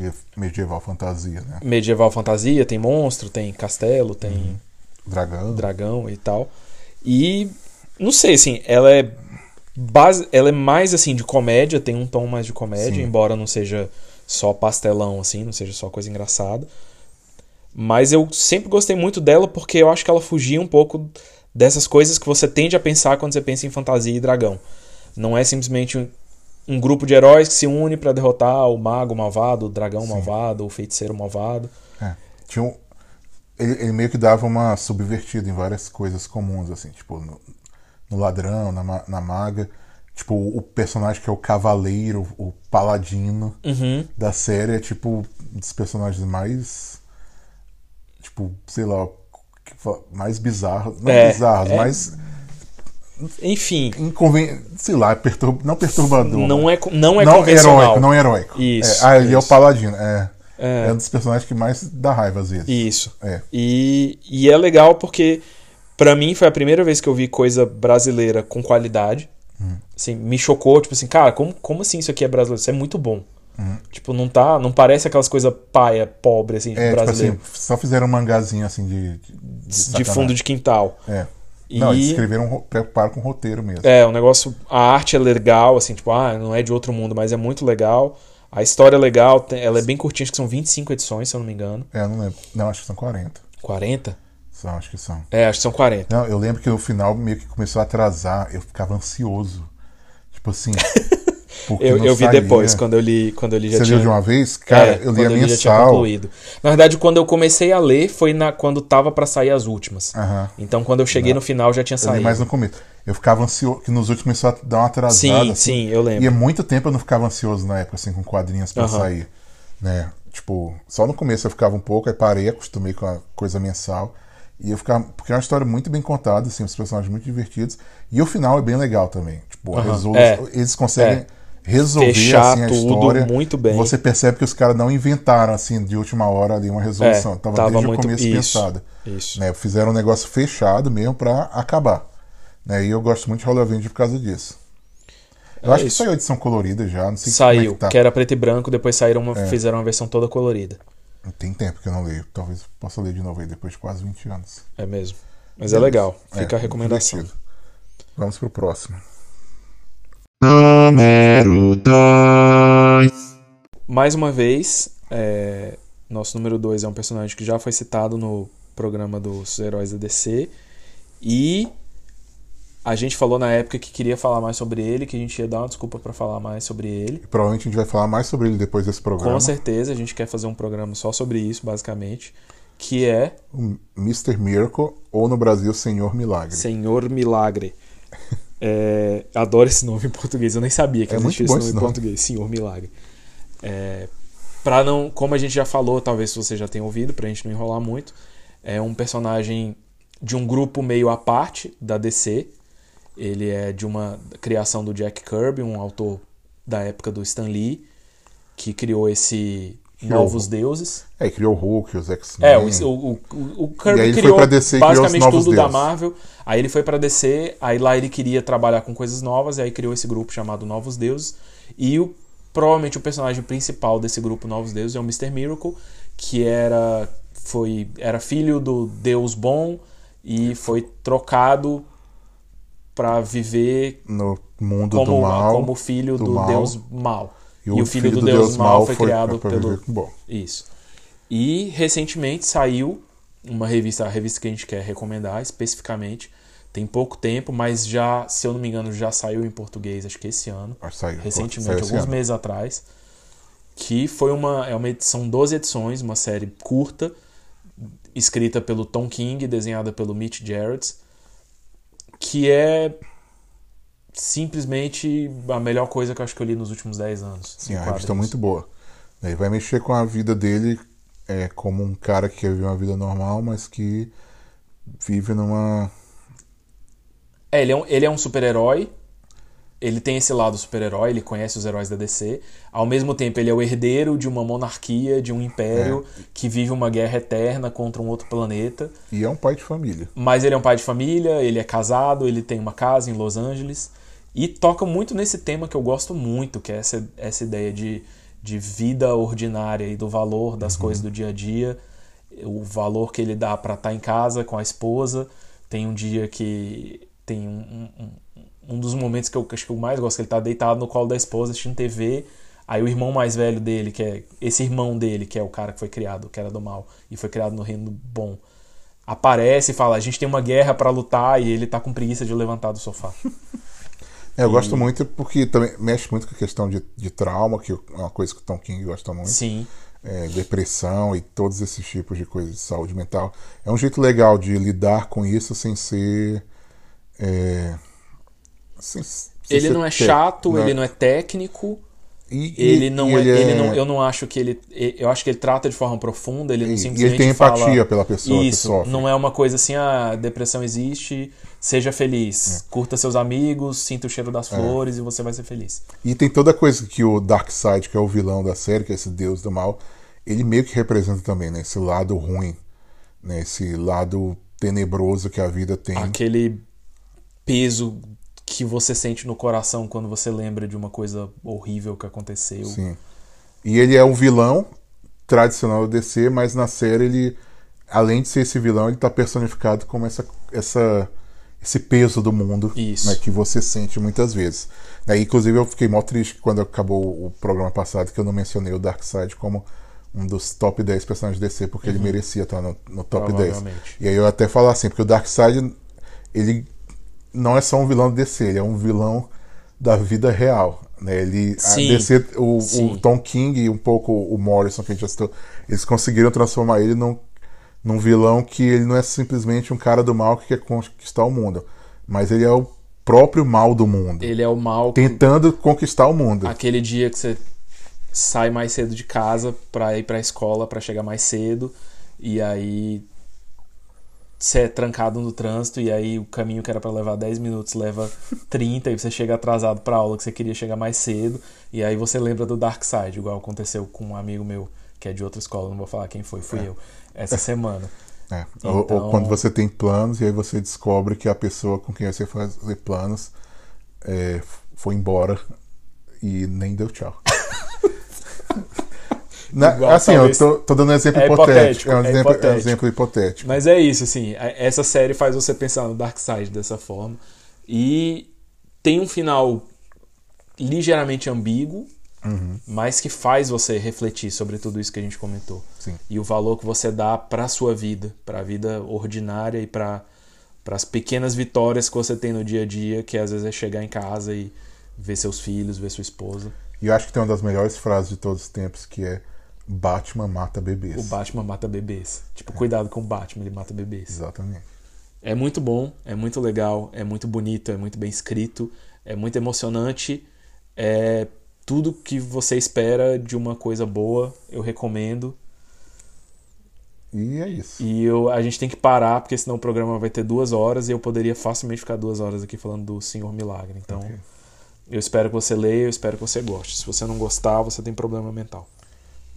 É medieval fantasia, né? Medieval fantasia, tem monstro, tem castelo, tem Dragão. dragão e tal. E não sei, assim, ela é base, ela é mais assim de comédia, tem um tom mais de comédia, Sim. embora não seja só pastelão assim, não seja só coisa engraçada. Mas eu sempre gostei muito dela porque eu acho que ela fugia um pouco dessas coisas que você tende a pensar quando você pensa em fantasia e dragão. Não é simplesmente um, um grupo de heróis que se une pra derrotar o mago malvado, o dragão malvado, o feiticeiro malvado. É. Tinha um- ele, ele meio que dava uma subvertida em várias coisas comuns, assim, tipo, no, no ladrão, na, na maga. Tipo, o personagem que é o cavaleiro, o paladino Uhum. da série é tipo um dos personagens mais. Tipo, sei lá, mais bizarros. Não É, bizarros, é- mais. Enfim, Inconven... Sei lá, pertur... não perturbador. não é, não é não convencional. heróico, não heróico. Isso, É, ah, ele é o paladino. É. É. É um dos personagens que mais dá raiva às vezes. Isso. É. E, e é legal porque, pra mim, foi a primeira vez que eu vi coisa brasileira com qualidade. Hum. Assim, me chocou, tipo assim, cara, como, como assim isso aqui é brasileiro? Isso é muito bom. Hum. Tipo, não tá. Não parece aquelas coisas paia, pobre, assim, É, tipo brasileiro. assim, só fizeram um mangazinho assim de. De, de fundo de quintal. É. E- Não, eles escreveram, um ro- preocuparam com roteiro mesmo. É, o negócio. A arte é legal, assim, tipo, ah, não é de outro mundo, mas é muito legal. A história é legal, ela é bem curtinha, acho que são 25 edições, se eu não me engano. É, não lembro. Não, acho que são 40. 40? São, acho que são. É, acho que são 40. Não, eu lembro que no final meio que começou a atrasar, eu ficava ansioso. Tipo assim. [laughs] Eu, não eu vi saía. depois, quando eu li, quando eu li já Você tinha... leu de uma vez? Cara, É, eu li a já tinha mensal. concluído. Na verdade, quando eu comecei a ler foi na, quando tava pra sair as últimas. Então, quando eu cheguei no final, já tinha Eu saído. mais no começo. Eu ficava ansioso, que nos últimos começou a dar uma atrasada. Sim, assim. sim, eu lembro. E há muito tempo eu não ficava ansioso na época, assim, com quadrinhos pra Aham. sair. Né? Tipo, só no começo eu ficava um pouco, aí parei, acostumei com a coisa mensal. E eu ficava. Porque é uma história muito bem contada, assim, os personagens muito divertidos. E o final é bem legal também. Tipo, resolu- É. eles conseguem É. resolver Fechar assim, a tudo história. muito bem. Você percebe que os caras não inventaram, assim, de última hora ali uma resolução. É, tava, tava desde muito- o começo isso, pensado. isso. Né? Fizeram um negócio fechado mesmo pra acabar. Né? E eu gosto muito de Hollow Avenger por causa disso. Eu É acho que isso. saiu a edição colorida já, não sei como Saiu, é que tá. que era preto e branco, depois saíram uma, É. fizeram uma versão toda colorida. Tem tempo que eu não leio. Talvez possa ler de novo aí depois de quase 20 anos. É mesmo. Mas é legal. É, Fica a recomendação. divertido. Vamos pro próximo. Número 2. Mais uma vez, é, nosso número 2 é um personagem que já foi citado no programa dos Heróis da DC. E a gente falou na época que queria falar mais sobre ele, que a gente ia dar uma desculpa pra falar mais sobre ele. E provavelmente a gente vai falar mais sobre ele depois desse programa. Com certeza, a gente quer fazer um programa só sobre isso, basicamente. Que é O Mr. Miracle, ou no Brasil, Senhor Milagre. Senhor Milagre. [laughs] É, adoro esse nome em português. Eu nem sabia que É existia esse nome esse em nome. português. Senhor Milagre. É, pra não, como a gente já falou, talvez você já tenha ouvido, pra gente não enrolar muito, é um personagem de um grupo meio à parte da DC. Ele é de uma criação do Jack Kirby, um autor da época do Stan Lee, que criou esse Novos Deuses. É, criou o Hulk, os X-Men. É, o, o, o, Kirby E aí ele foi criou pra DC criou basicamente Novos tudo da. Marvel. Aí ele foi pra DC, aí lá ele queria trabalhar com coisas novas, e aí criou esse grupo chamado Novos Deuses. E o, provavelmente o personagem principal desse grupo Novos Deuses é o Mr. Miracle, que era, foi, era filho do Deus Bom e foi trocado pra viver No mundo como, do mal. como filho do, mal. Deus Mal. E E, o filho, do, Deus, Mal foi, criado pra pelo. bom. Isso. E recentemente saiu uma revista, a revista que a gente quer recomendar especificamente. Tem pouco tempo, mas já, se eu não me engano, já saiu em português, acho que esse ano. Que saiu. Recentemente, Saiu alguns ano. meses atrás. Que foi uma. É uma edição, 12 edições, uma série curta, escrita pelo Tom King, desenhada pelo Mitch Gerrits, que é simplesmente a melhor coisa que eu acho que eu li nos últimos 10 anos. Sim, a revista é muito boa. Ele vai mexer com a vida dele é, como um cara que quer viver uma vida normal, mas que vive numa. É, ele é um, ele é um super-herói. Ele tem esse lado super-herói, ele conhece os heróis da DC. Ao mesmo tempo, ele é o herdeiro de uma monarquia, de um império que vive uma guerra eterna contra um outro planeta. E é um pai de família. Mas ele é um pai de família, ele é casado, ele tem uma casa em Los Angeles. E toca muito nesse tema que eu gosto muito, que é essa, essa ideia de, de vida ordinária e do valor das coisas do dia a dia. O valor que ele dá pra estar em casa com a esposa. Tem um dia que tem um, um, um dos momentos que eu acho que eu mais gosto, que ele tá deitado no colo da esposa assistindo TV. Aí o irmão mais velho dele, que é esse irmão dele, que é o cara que foi criado, que era do mal, e foi criado no reino do bom, aparece e fala: A gente tem uma guerra pra lutar, e ele tá com preguiça de levantar do sofá. É, eu gosto muito porque também mexe muito com a questão de, de trauma, que é uma coisa que o Tom King gosta muito. Sim. É, depressão e todos esses tipos de coisas de saúde mental. É um jeito legal de lidar com isso sem ser. É, Ele não é chato, né? ele não é técnico. E- e- Ele não e é, ele ele é- não, eu não acho que ele, eu acho que ele trata de forma profunda, ele não E- e simplesmente ele tem fala- empatia pela pessoa que Isso, sofre. não é uma coisa assim, ah, depressão existe, seja feliz, É. curta seus amigos, sinta o cheiro das flores e você vai ser feliz. E tem toda a coisa que o Darkseid, que é o vilão da série, que é esse deus do mal, ele meio que representa também, né? Esse lado ruim, né? Esse lado tenebroso que a vida tem. Aquele peso que você sente no coração quando você lembra de uma coisa horrível que aconteceu. Sim. E ele é um vilão tradicional do DC, mas na série ele, além de ser esse vilão, ele tá personificado como essa, essa, esse peso do mundo Isso. né, que você sente muitas vezes. Né, inclusive eu fiquei mó triste quando acabou o programa passado que eu não mencionei o Darkseid como um dos top 10 personagens DC, porque ele merecia estar no, no top 10. Uhum. Provavelmente. E aí eu até falo assim, porque o Darkseid, ele não é só um vilão do DC, ele é um vilão da vida real. Né? Ele, a Sim. DC, o, Sim. o Tom King e um pouco o Morrison, que a gente já citou, eles conseguiram transformar ele num, num vilão que ele não é simplesmente um cara do mal que quer conquistar o mundo, mas ele é o próprio mal do mundo, Ele é o mal tentando conquistar o mundo. aquele dia que você sai mais cedo de casa pra ir pra escola pra chegar mais cedo e aí você é trancado no trânsito e aí o caminho que era pra levar 10 minutos leva [laughs] 30 e você chega atrasado pra aula que você queria chegar mais cedo e aí você lembra do Dark Side, igual aconteceu com um amigo meu que é de outra escola, não vou falar quem foi, fui eu, essa semana. [laughs] É. Ou- Ou, Então- quando você tem planos e aí você descobre que a pessoa com quem você fazer planos é, foi embora e nem deu tchau. [laughs] Na- Igual, assim, talvez- eu tô, tô dando um exemplo É hipotético. hipotético, É um, é exemplo, é um hipotético. exemplo hipotético. Mas é isso, assim, a- essa série faz você pensar no Dark Side dessa forma. E tem um final ligeiramente ambíguo, mas que faz você refletir sobre tudo isso que a gente comentou. Sim. E o valor que você dá pra sua vida, pra vida ordinária e pra para as pequenas vitórias que você tem no dia a dia, que às vezes é chegar em casa e ver seus filhos, ver sua esposa. E eu acho que tem uma das melhores frases de todos os tempos que é Batman mata bebês. O Batman mata bebês. Tipo, cuidado com o Batman, ele mata bebês. Exatamente. É muito bom, é muito legal, é muito bonito, é muito bem escrito, é muito emocionante. É tudo que você espera de uma coisa boa, eu recomendo. E é isso. E eu, a gente tem que parar, porque senão o programa vai ter duas horas e eu poderia facilmente ficar duas horas aqui falando do Senhor Milagre. Então, Ok. eu espero que você leia, eu espero que você goste. Se você não gostar, você tem problema mental.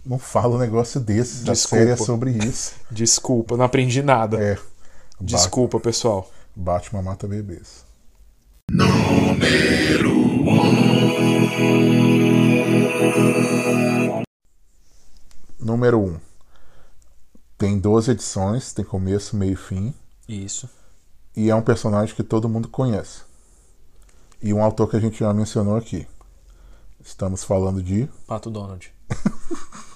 Não fala um negócio desse. A Desculpa. série é sobre isso. [laughs] Desculpa, não aprendi nada. É. Desculpa, pessoal. Ba- Batman mata bebês. Número 1. Um. Tem 12 edições, tem começo, meio e fim. Isso. E é um personagem que todo mundo conhece. E um autor que a gente já mencionou aqui. Estamos falando de Pato Donald. [laughs]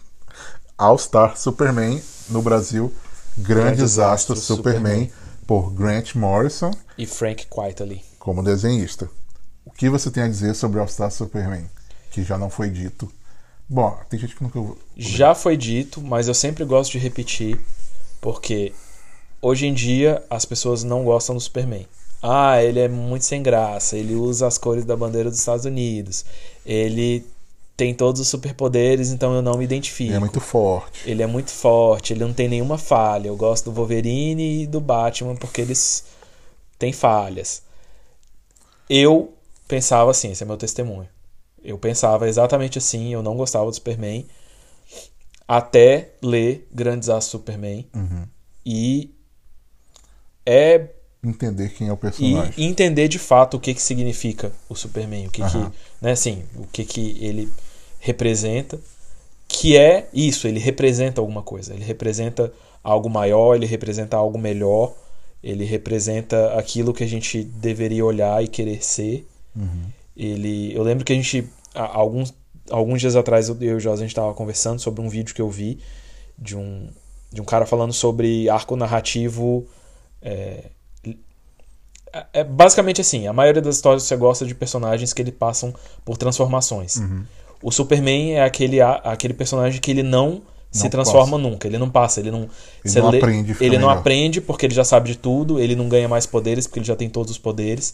All Star Superman no Brasil. Grandes Astros Astros Superman, por Grant Morrison E Frank Quitely. como desenhista. O que você tem a dizer sobre All Star Superman? Que já não foi dito. Bom, tem gente que nunca. ouviu. Já foi dito, mas eu sempre gosto de repetir, porque hoje em dia as pessoas não gostam do Superman. Ah, ele é muito sem graça, ele usa as cores da bandeira dos Estados Unidos, ele tem todos os superpoderes, então eu não me identifico. Ele é muito forte. Ele é muito forte, ele não tem nenhuma falha. Eu gosto do Wolverine e do Batman porque eles têm falhas. Eu pensava assim, esse é meu testemunho. Eu pensava exatamente assim, eu não gostava do Superman até ler Grandes Astros Superman e é Entender quem é o e personagem. entender de fato o que que significa o Superman, o que Aham. que, né, assim, o que que ele representa, que é isso, ele representa alguma coisa, ele representa algo maior, ele representa algo melhor, ele representa aquilo que a gente deveria olhar e querer ser. Ele, eu lembro que a gente alguns alguns dias atrás eu e o Jorge a gente estava conversando sobre um vídeo que eu vi de um de um cara falando sobre arco narrativo é, é basicamente assim, a maioria das histórias você gosta de personagens que ele passam por transformações. O Superman é aquele, aquele personagem que ele não, se Não transforma nunca, ele não passa, ele não, você não aprende, ele não aprende porque ele já sabe de tudo, ele não ganha mais poderes porque ele já tem todos os poderes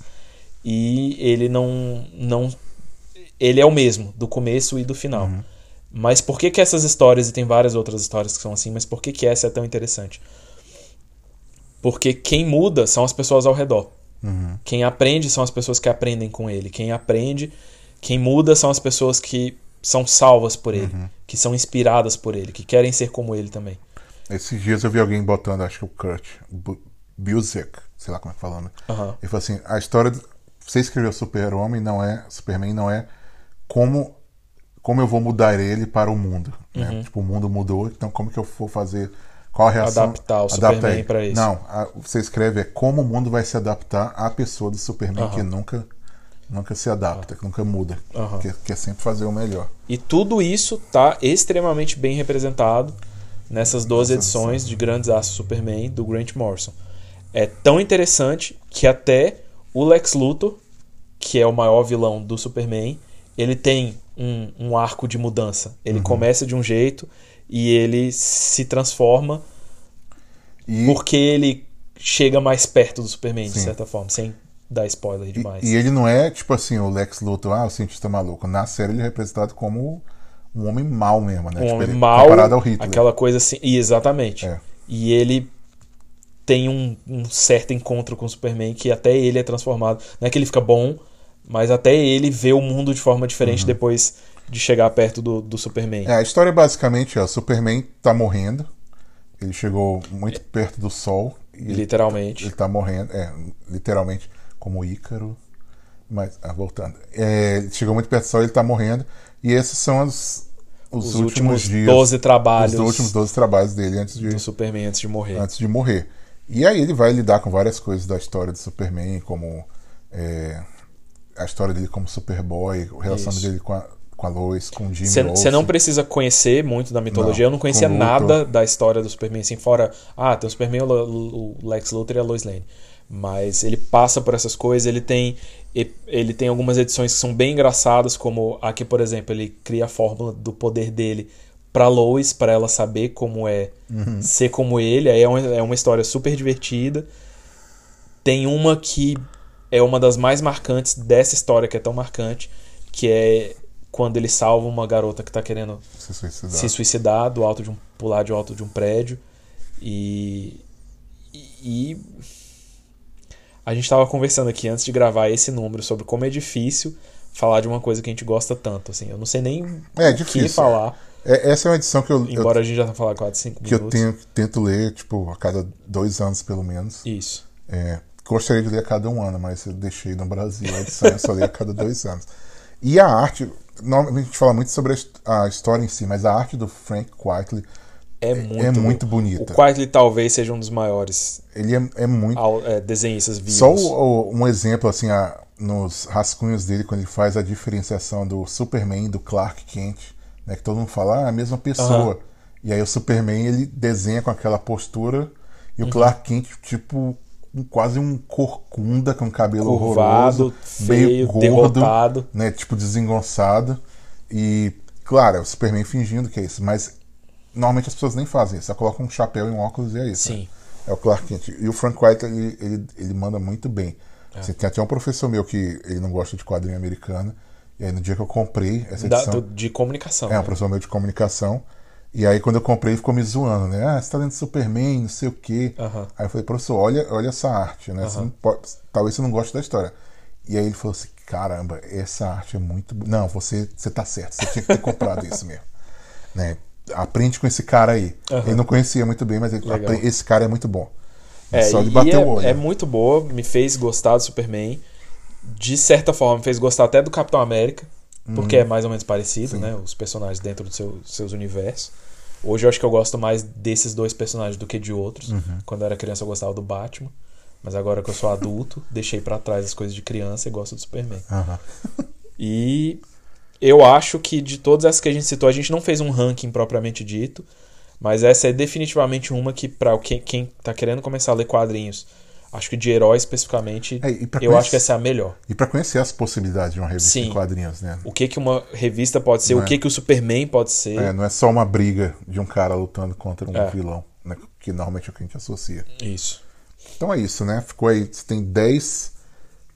e ele não não ele é o mesmo do começo e do final. Uhum. Mas por que que essas histórias e tem várias outras histórias que são assim, mas por que que essa é tão interessante? Porque quem muda são as pessoas ao redor. Uhum. Quem aprende são as pessoas que aprendem com ele. Quem aprende, quem muda são as pessoas que são salvas por ele, Uhum. que são inspiradas por ele, que querem ser como ele também. Esses dias eu vi alguém botando, acho que o Kurt Bu- Busiek, sei lá como é que fala, né? Aham. Ele falou assim: a história. do- Você escreveu Super-Homem, não é. Superman não é como. Como eu vou mudar ele para o mundo. Né? Uhum. Tipo, o mundo mudou, então como que eu vou fazer. Qual a reação? Adaptar o Adaptar Superman pra isso. Não, a- você escreve é como o mundo vai se adaptar à pessoa do Superman Aham. que nunca, nunca se adapta, que nunca muda. Aham. Que quer sempre fazer o melhor. E tudo isso tá extremamente bem representado nessas 12 edições de Grandes Astros Superman do Grant Morrison. É tão interessante que até o Lex Luthor, que é o maior vilão do Superman, ele tem um, um arco de mudança. Ele começa de um jeito e ele se transforma E, porque ele chega mais perto do Superman, de Sim. certa forma, sem dar spoiler e, demais. e ele não é tipo assim, o Lex Luthor, ah, o cientista maluco. Na série ele é representado como um homem mau mesmo, né? um Tipo, homem mau, Comparado ao Hitler. aquela coisa assim. e exatamente. É. E ele tem um, um certo encontro com o Superman que até ele é transformado. Não é que ele fica bom, mas até ele vê o mundo de forma diferente depois de chegar perto do, do Superman. Uhum. É, a história basicamente é: o Superman tá morrendo. Ele chegou muito perto do sol. E ele, Literalmente. ele tá morrendo. É, literalmente, como Ícaro. Mas, ah, voltando. É, chegou muito perto do sol ele tá morrendo. E esses são os, os, Os últimos, últimos dias. 12 trabalhos Os últimos 12 trabalhos dele antes de, do Superman antes de morrer. antes de morrer. E aí ele vai lidar com várias coisas da história do Superman, como é, a história dele como Superboy, o relacionamento Isso. dele com a, com a Lois, com o Jimmy Você não precisa conhecer muito da mitologia. Não, eu não conhecia nada da história do Superman, assim, fora. Ah, tem o Superman, o o Lex Luthor e a Lois Lane. Mas ele passa por essas coisas, ele tem. Ele tem algumas edições que são bem engraçadas, como aqui, por exemplo, ele cria a fórmula do poder dele pra Lois, pra ela saber como é ser como ele. Aí é uma, é uma história super divertida. Tem uma que é uma das mais marcantes dessa história, que é tão marcante, que é quando ele salva uma garota que tá querendo se suicidar. se suicidar do alto de um pular de alto de um prédio E, e, e a gente estava conversando aqui antes de gravar esse número sobre como é difícil falar de uma coisa que a gente gosta tanto. Assim, eu não sei nem É o que falar, É, essa é uma edição que eu, eu- embora a gente já tenha falado 4, 5 que eu minutos. tenho, tento ler, tipo, a cada dois anos, pelo menos. Isso. É, gostaria de ler a cada um ano, mas eu deixei no Brasil a edição, eu só leio a cada dois [laughs] anos. E a arte, normalmente a gente fala muito sobre a his- a história em si, mas a arte do Frank Quitely, É muito, é muito bonita. O Quietly talvez seja um dos maiores ele é, é muito. au- é, desenhistas vivos. Só o- o- um exemplo, assim, a- nos rascunhos dele, quando ele faz a diferenciação do Superman e do Clark Kent, né, que todo mundo fala, ah, é a mesma pessoa. Aham. E aí o Superman, ele desenha com aquela postura, e o Uhum. Clark Kent, tipo, um- quase um corcunda com cabelo Curvado, horroroso, feio, meio gordo, derrotado. né, tipo desengonçado. E, claro, é o Superman fingindo que é isso, mas normalmente as pessoas nem fazem isso, só colocam um chapéu e um óculos e é isso. né? Sim. É o Clark Kent. E o Frank White, ele, ele, ele manda muito bem. É. Assim, tem até um professor meu que ele não gosta de quadrinho americano. E aí no dia que eu comprei essa Da- edição. do- de comunicação. É, um né? professor meu de comunicação. E aí quando eu comprei, ele ficou me zoando, né? Ah, você tá lendo Superman, não sei o quê. Aham. Aí eu falei, professor, olha, olha essa arte, né? Você não pode- talvez você não goste da história. E aí ele falou assim, caramba, essa arte é muito. Não, você, você tá certo, você tinha que ter comprado isso mesmo. [laughs] Né? Aprende com esse cara aí. Aham. Ele não conhecia muito bem, mas ele, esse cara é muito bom. É, Só de bater é, o olho. é muito boa, me fez gostar do Superman. De certa forma, me fez gostar até do Capitão América, porque Uhum. é mais ou menos parecido, né? Os personagens dentro dos seu, seus universos. Hoje eu acho que eu gosto mais desses dois personagens do que de outros. Uhum. Quando eu era criança eu gostava do Batman, mas agora que eu sou adulto, deixei pra trás as coisas de criança e gosto do Superman. Aham. E eu acho que de todas essas que a gente citou, a gente não fez um ranking propriamente dito, mas essa é definitivamente uma que, para quem, quem tá querendo começar a ler quadrinhos, acho que de herói especificamente, É, eu conhecer- acho que essa é a melhor. E pra conhecer as possibilidades de uma revista Sim. de quadrinhos, né? O que, que uma revista pode ser, Não o é. que, que o Superman pode ser. É, não é só uma briga de um cara lutando contra um É. vilão, né? Que normalmente é o que a gente associa. Isso. Então é isso, né? Ficou aí. Você tem 10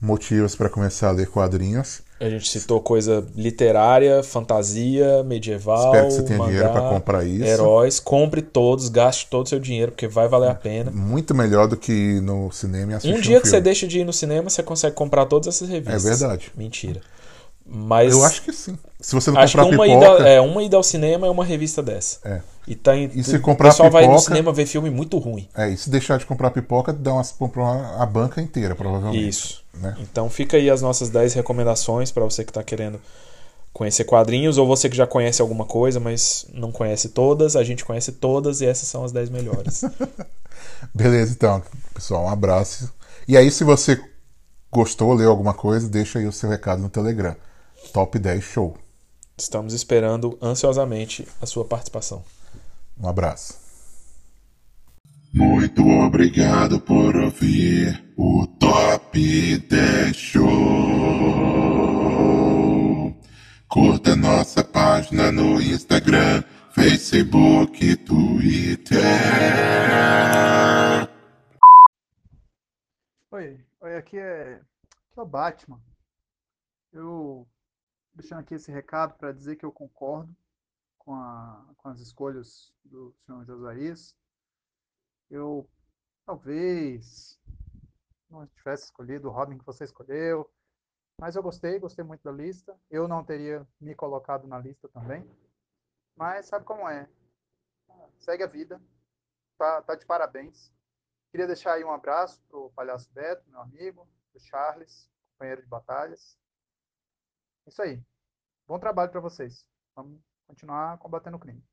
motivos pra começar a ler quadrinhos. A gente citou coisa literária, fantasia, medieval, Espero que você tenha mangá, dinheiro pra comprar isso. heróis. Compre todos, gaste todo o seu dinheiro, porque vai valer a pena. Muito melhor do que ir no cinema e assistir Um dia um que você deixa de ir no cinema, você consegue comprar todas essas revistas. É verdade. Mentira. Mas Eu acho que sim. Se você não acho que comprar uma pipoca... ida, é, uma ida ao cinema é uma revista dessa. É. E, tá em, E se o comprar pessoal vai no pipoca- cinema ver filme muito ruim. É, e se deixar de comprar pipoca, dá umas, comprar uma- a banca inteira, provavelmente. Isso. Né? Então fica aí as nossas 10 recomendações para você que está querendo conhecer quadrinhos ou você que já conhece alguma coisa, mas não conhece todas. A gente conhece todas e essas são as 10 melhores. [laughs] Beleza, então, pessoal, um abraço. E aí, se você gostou, leu alguma coisa, deixa aí o seu recado no Telegram. Top 10 Show. Estamos esperando ansiosamente a sua participação. Um abraço. Muito obrigado por ouvir o Top 10 Show. Curta nossa página no Instagram, Facebook, Twitter. Oi, oi, aqui é, aqui é o Batman. Eu deixando aqui esse recado para dizer que eu concordo com, a, com as escolhas do senhor Josias. Eu talvez não tivesse escolhido o Robin que você escolheu, mas eu gostei, gostei muito da lista. Eu não teria me colocado na lista também, mas sabe como é? Segue a vida, tá, tá de parabéns. Queria deixar aí um abraço pro Palhaço Beto, meu amigo, pro Charles, companheiro de batalhas. Isso aí. Bom trabalho para vocês. Vamos continuar combatendo o crime.